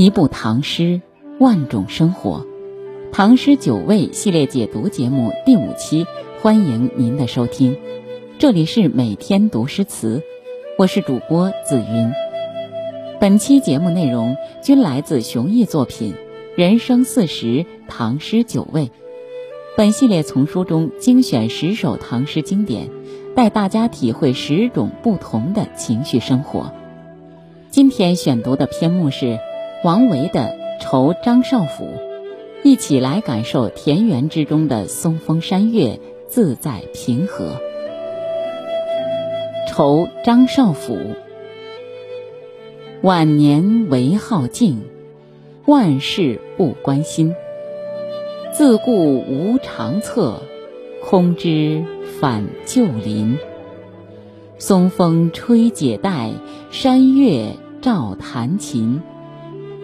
一部唐诗，万种生活。唐诗九味系列解读节目第五期，欢迎您的收听。这里是每天读诗词，我是主播紫云。本期节目内容均来自熊毅作品《人生四十唐诗九味》。本系列丛书中精选十首唐诗经典，带大家体会十种不同的情绪生活。今天选读的篇目是王维的《酬张少府》，一起来感受田园之中的松风山月，自在平和。酬张少府。晚年唯好静，万事不关心。自顾无长策，空知返旧林。松风吹解带，山月照弹琴。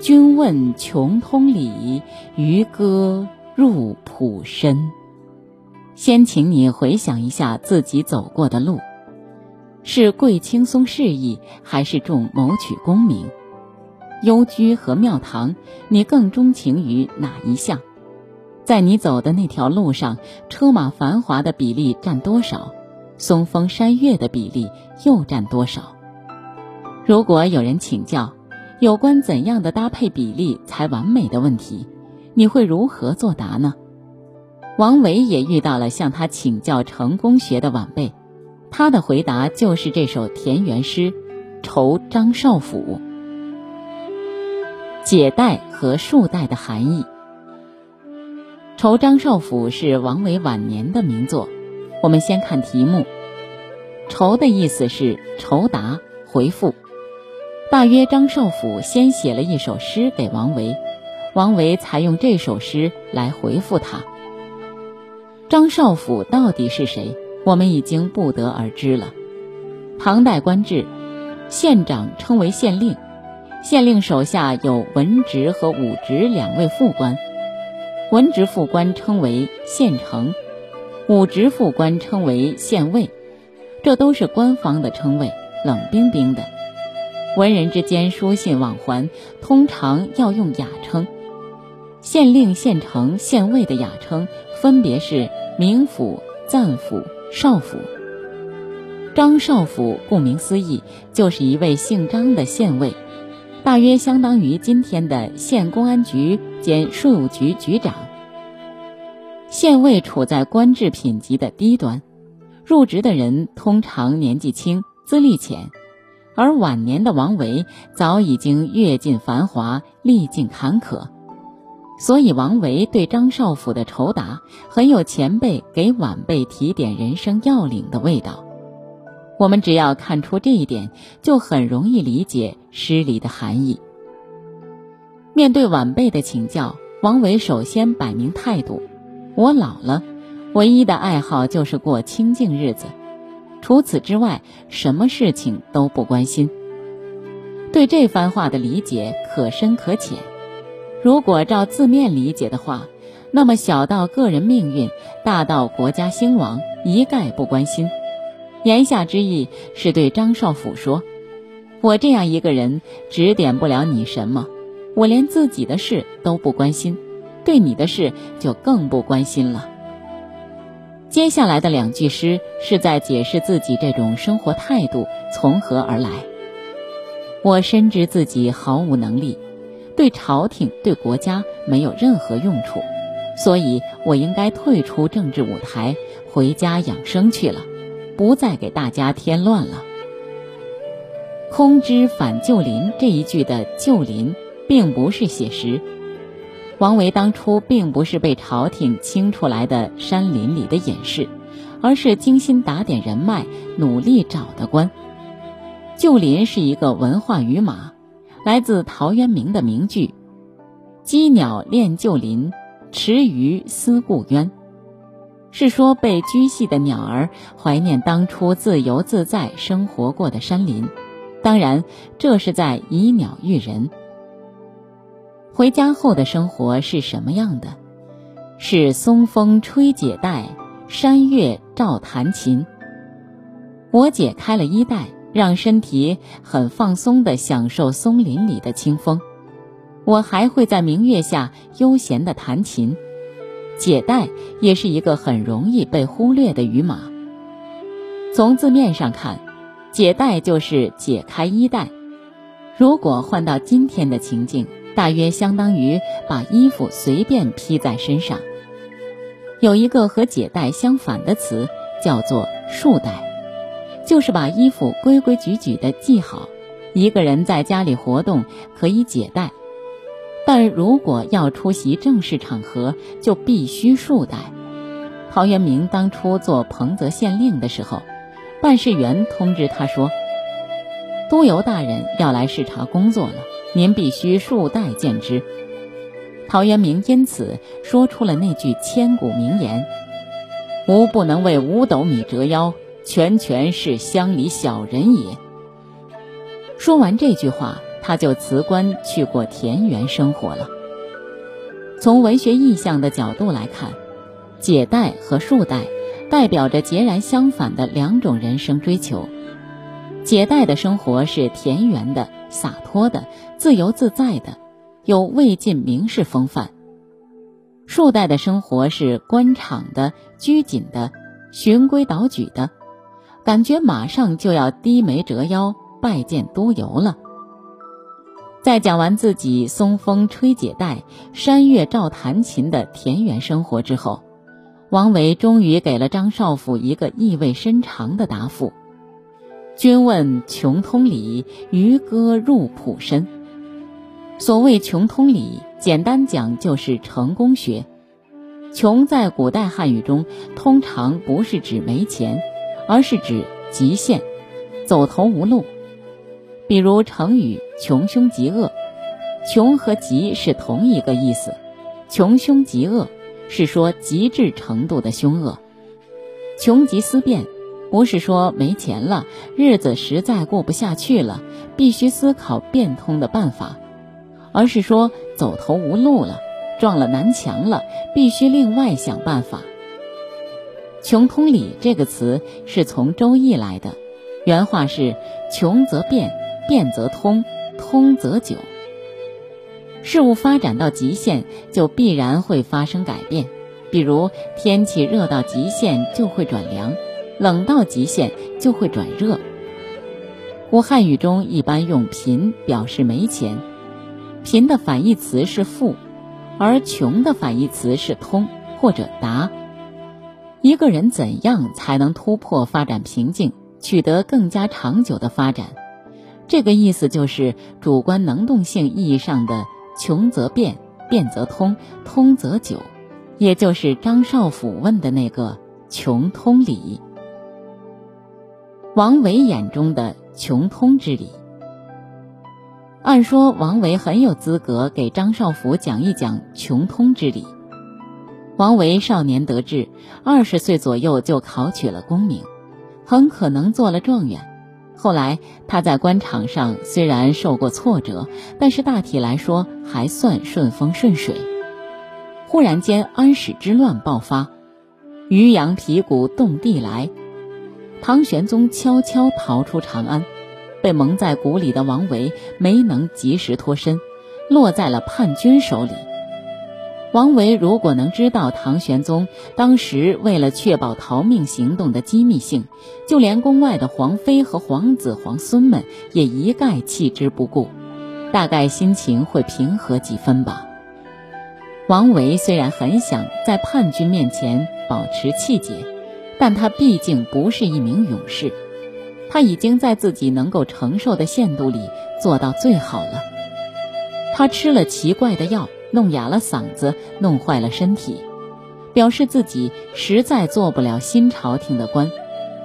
君问穷通理，渔歌入浦深。先请你回想一下自己走过的路。是贵轻松适意，还是重谋取功名？幽居和庙堂，你更钟情于哪一项？在你走的那条路上，车马繁华的比例占多少？松风山月的比例又占多少？如果有人请教有关怎样的搭配比例才完美的问题，你会如何作答呢？王维也遇到了向他请教成功学的晚辈。他的回答就是这首田园诗《酬张少府》。解带和束带的含义，《酬张少府》是王维晚年的名作。我们先看题目，“酬”的意思是酬答、回复。大约张少府先写了一首诗给王维，王维才用这首诗来回复他。张少府到底是谁？我们已经不得而知了。唐代官制，县长称为县令，县令手下有文职和武职两位副官，文职副官称为县丞，武职副官称为县尉，这都是官方的称谓，冷冰冰的。文人之间书信往还，通常要用雅称。县令、县丞、县尉的雅称分别是名府、赞府。少府，张少府顾名思义，就是一位姓张的县尉，大约相当于今天的县公安局兼税务局局长。县尉处在官制品级的低端，入职的人通常年纪轻、资历浅，而晚年的王维早已经阅尽繁华，历尽坎坷。所以，王维对张少府的酬答很有前辈给晚辈提点人生要领的味道。我们只要看出这一点，就很容易理解诗里的含义。面对晚辈的请教，王维首先摆明态度：我老了，唯一的爱好就是过清静日子，除此之外，什么事情都不关心。对这番话的理解可深可浅。如果照字面理解的话，那么小到个人命运，大到国家兴亡，一概不关心。言下之意是对张少府说：“我这样一个人，指点不了你什么，我连自己的事都不关心，对你的事就更不关心了。”接下来的两句诗是在解释自己这种生活态度从何而来。我深知自己毫无能力。对朝廷、对国家没有任何用处，所以我应该退出政治舞台，回家养生去了，不再给大家添乱了。空知返旧林这一句的旧林，并不是写实。王维当初并不是被朝廷清出来的山林里的隐士，而是精心打点人脉，努力找的官。旧林是一个文化语码。来自陶渊明的名句：“羁鸟恋旧林，池鱼思故渊。”是说被居系的鸟儿怀念当初自由自在生活过的山林。当然，这是在以鸟喻人。回家后的生活是什么样的？是松风吹解带，山月照弹琴。我解开了衣带。让身体很放松地享受松林里的清风，我还会在明月下悠闲地弹琴。解带也是一个很容易被忽略的语码。从字面上看，解带就是解开衣带。如果换到今天的情境，大约相当于把衣服随便披在身上。有一个和解带相反的词，叫做束带，就是把衣服规规矩矩地系好。一个人在家里活动可以解带。但如果要出席正式场合，就必须束带。陶渊明当初做彭泽县令的时候，办事员通知他说：“督邮大人要来视察工作了，您必须束带见之。”陶渊明因此说出了那句千古名言：“吾不能为五斗米折腰，全全是乡里小人也。”说完这句话。他就辞官去过田园生活了。从文学意象的角度来看，解带和束带代表着截然相反的两种人生追求。解带的生活是田园的、洒脱的、自由自在的，有魏晋名士风范；束带的生活是官场的、拘谨的、循规蹈矩的，感觉马上就要低眉折腰拜见督邮了。在讲完自己松风吹解带、山月照弹琴的田园生活之后，王维终于给了张少府一个意味深长的答复：“君问穷通理，渔歌入浦深。”所谓穷通理，简单讲就是成功学。穷在古代汉语中通常不是指没钱，而是指极限、走投无路。比如成语“穷凶极恶”，穷和极是同一个意思，“穷凶极恶”是说极致程度的凶恶。穷极思变，不是说没钱了，日子实在过不下去了，必须思考变通的办法，而是说走投无路了，撞了南墙了，必须另外想办法。穷通理这个词是从《周易》来的，原话是“穷则变”。变则通，通则久。事物发展到极限，就必然会发生改变。比如天气热到极限就会转凉，冷到极限就会转热。古汉语中一般用贫表示没钱，贫的反义词是富，而穷的反义词是通或者达。一个人怎样才能突破发展瓶颈，取得更加长久的发展？这个意思就是主观能动性意义上的“穷则变，变则通，通则久”，也就是张少府问的那个“穷通理”。王维眼中的穷通之理，按说王维很有资格给张少府讲一讲穷通之理。王维少年得志，二十岁左右就考取了功名，很可能做了状元。后来，他在官场上虽然受过挫折，但是大体来说还算顺风顺水。忽然间，安史之乱爆发，渔阳鼙鼓动地来，唐玄宗悄悄逃出长安，被蒙在鼓里的王维没能及时脱身，落在了叛军手里。王维如果能知道唐玄宗当时为了确保逃命行动的机密性，就连宫外的皇妃和皇子皇孙们也一概弃之不顾，大概心情会平和几分吧。王维虽然很想在叛军面前保持气节，但他毕竟不是一名勇士，他已经在自己能够承受的限度里做到最好了。他吃了奇怪的药。弄哑了嗓子，弄坏了身体，表示自己实在做不了新朝廷的官，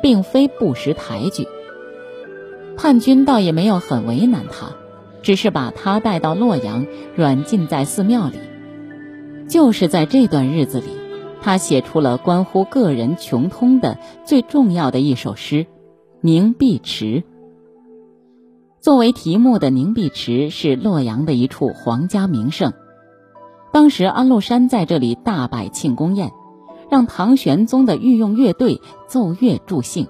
并非不识抬举。叛军倒也没有很为难他，只是把他带到洛阳，软禁在寺庙里。就是在这段日子里，他写出了关乎个人穷通的最重要的一首诗《凝碧池》。作为题目的凝碧池是洛阳的一处皇家名胜。当时安禄山在这里大摆庆功宴，让唐玄宗的御用乐队奏乐助兴。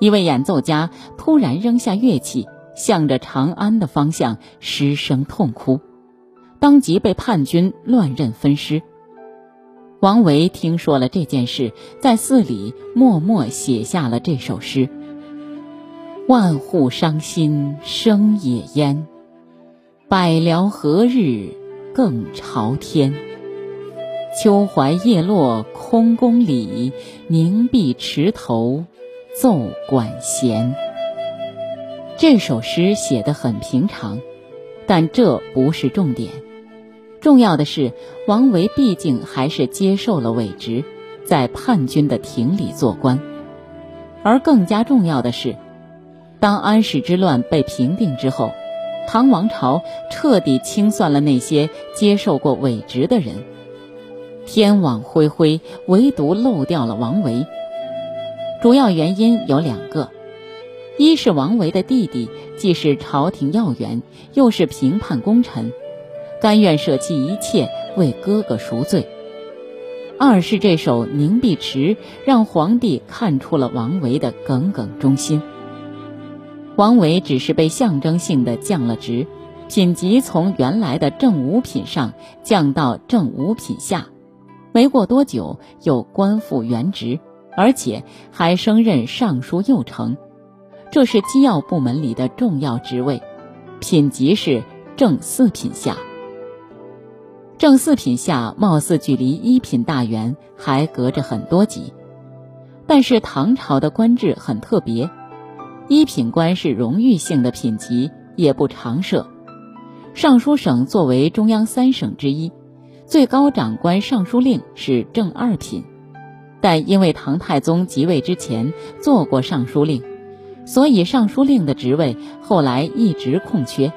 一位演奏家突然扔下乐器，向着长安的方向失声痛哭。当即被叛军乱刃分尸。王维听说了这件事，在寺里默默写下了这首诗：“万户伤心生野烟，百僚何日更朝天？秋槐叶落空宫里，凝碧池头奏管弦。”这首诗写得很平常，但这不是重点。重要的是，王维毕竟还是接受了伪职，在叛军的庭里做官。而更加重要的是，当安史之乱被平定之后，唐王朝彻底清算了那些接受过伪职的人。天网恢恢，唯独漏掉了王维。主要原因有两个：一是王维的弟弟既是朝廷要员，又是平叛功臣。甘愿舍弃一切为哥哥赎罪。二是这首《凝碧池》让皇帝看出了王维的耿耿忠心。王维只是被象征性的降了职，品级从原来的正五品上降到正五品下，没过多久又官复原职，而且还升任尚书右丞，这是机要部门里的重要职位，品级是正四品下。正四品下，貌似距离一品大员还隔着很多级，但是唐朝的官制很特别，一品官是荣誉性的品级，也不常设。尚书省作为中央三省之一，最高长官尚书令是正二品，但因为唐太宗即位之前做过尚书令，所以尚书令的职位后来一直空缺。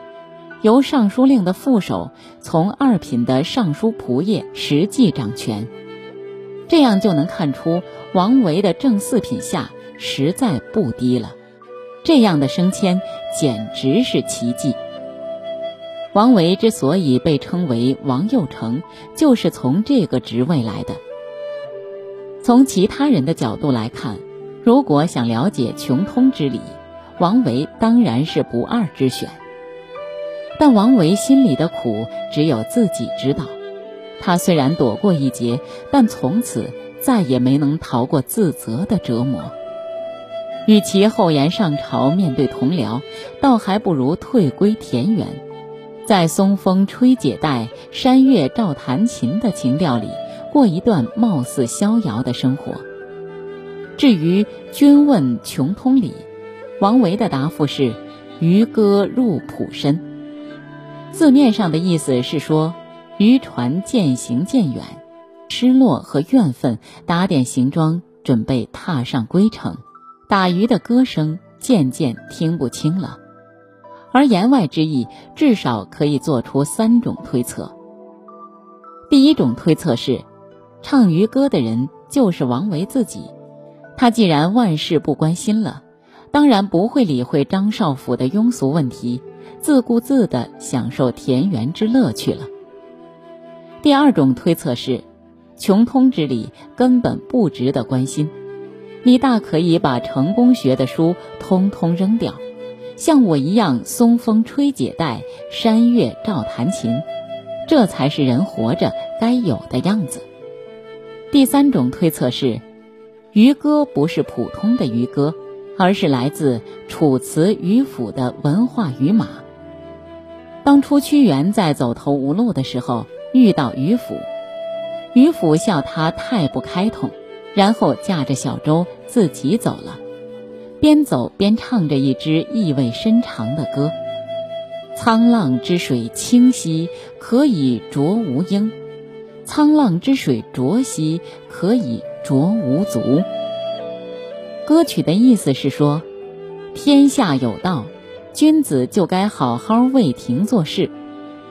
由尚书令的副手从二品的尚书仆射实际掌权，这样就能看出王维的正四品下实在不低了。这样的升迁简直是奇迹。王维之所以被称为王右丞，就是从这个职位来的。从其他人的角度来看，如果想了解穷通之理，王维当然是不二之选。但王维心里的苦只有自己知道，他虽然躲过一劫，但从此再也没能逃过自责的折磨。与其厚颜上朝面对同僚，倒还不如退归田园，在松风吹解带、山月照弹琴的情调里，过一段貌似逍遥的生活。至于君问穷通理，王维的答复是：渔歌入浦深。字面上的意思是说，渔船渐行渐远，失落和怨愤打点行装，准备踏上归程。打鱼的歌声渐渐听不清了。而言外之意，至少可以做出三种推测。第一种推测是，唱渔歌的人就是王维自己。他既然万事不关心了，当然不会理会张少府的庸俗问题。自顾自地享受田园之乐趣了。第二种推测是，穷通之理根本不值得关心，你大可以把成功学的书通通扔掉，像我一样松风吹解带，山月照弹琴，这才是人活着该有的样子。第三种推测是，渔歌不是普通的渔歌，而是来自楚辞渔府的文化与马。当初屈原在走投无路的时候，遇到渔父，渔父笑他太不开通，然后驾着小舟自己走了，边走边唱着一支意味深长的歌：“沧浪之水清兮，可以濯吾缨；沧浪之水浊兮，可以濯吾足。”歌曲的意思是说，天下有道。君子就该好好为庭做事，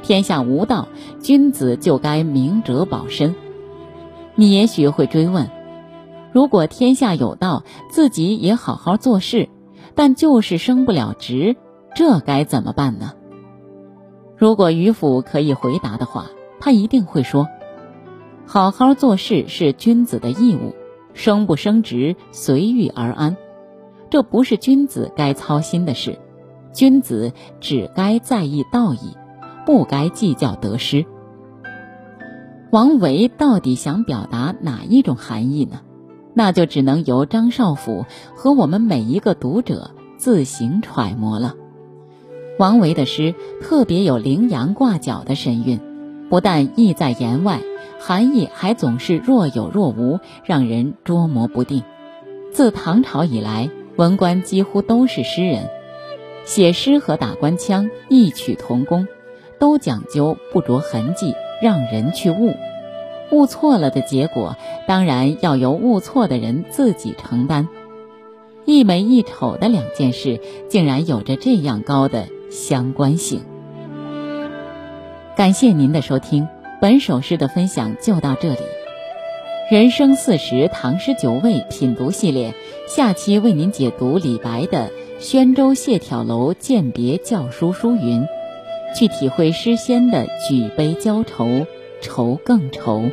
天下无道，君子就该明哲保身。你也许会追问：如果天下有道，自己也好好做事，但就是升不了职，这该怎么办呢？如果于府可以回答的话，他一定会说：好好做事是君子的义务，升不升职随遇而安，这不是君子该操心的事。君子只该在意道义，不该计较得失。王维到底想表达哪一种含义呢？那就只能由张少府和我们每一个读者自行揣摩了。王维的诗特别有羚羊挂角的神韵，不但意在言外，含义还总是若有若无，让人捉摸不定。自唐朝以来，文官几乎都是诗人，写诗和打官腔异曲同工，都讲究不着痕迹，让人去悟。悟错了的结果，当然要由悟错的人自己承担。一美一丑的两件事，竟然有着这样高的相关性。感谢您的收听，本首诗的分享就到这里。人生四十唐诗九味品读系列，下期为您解读李白的《宣州谢眺楼饯别教书书云》，去体会诗仙的举杯浇愁，愁更愁。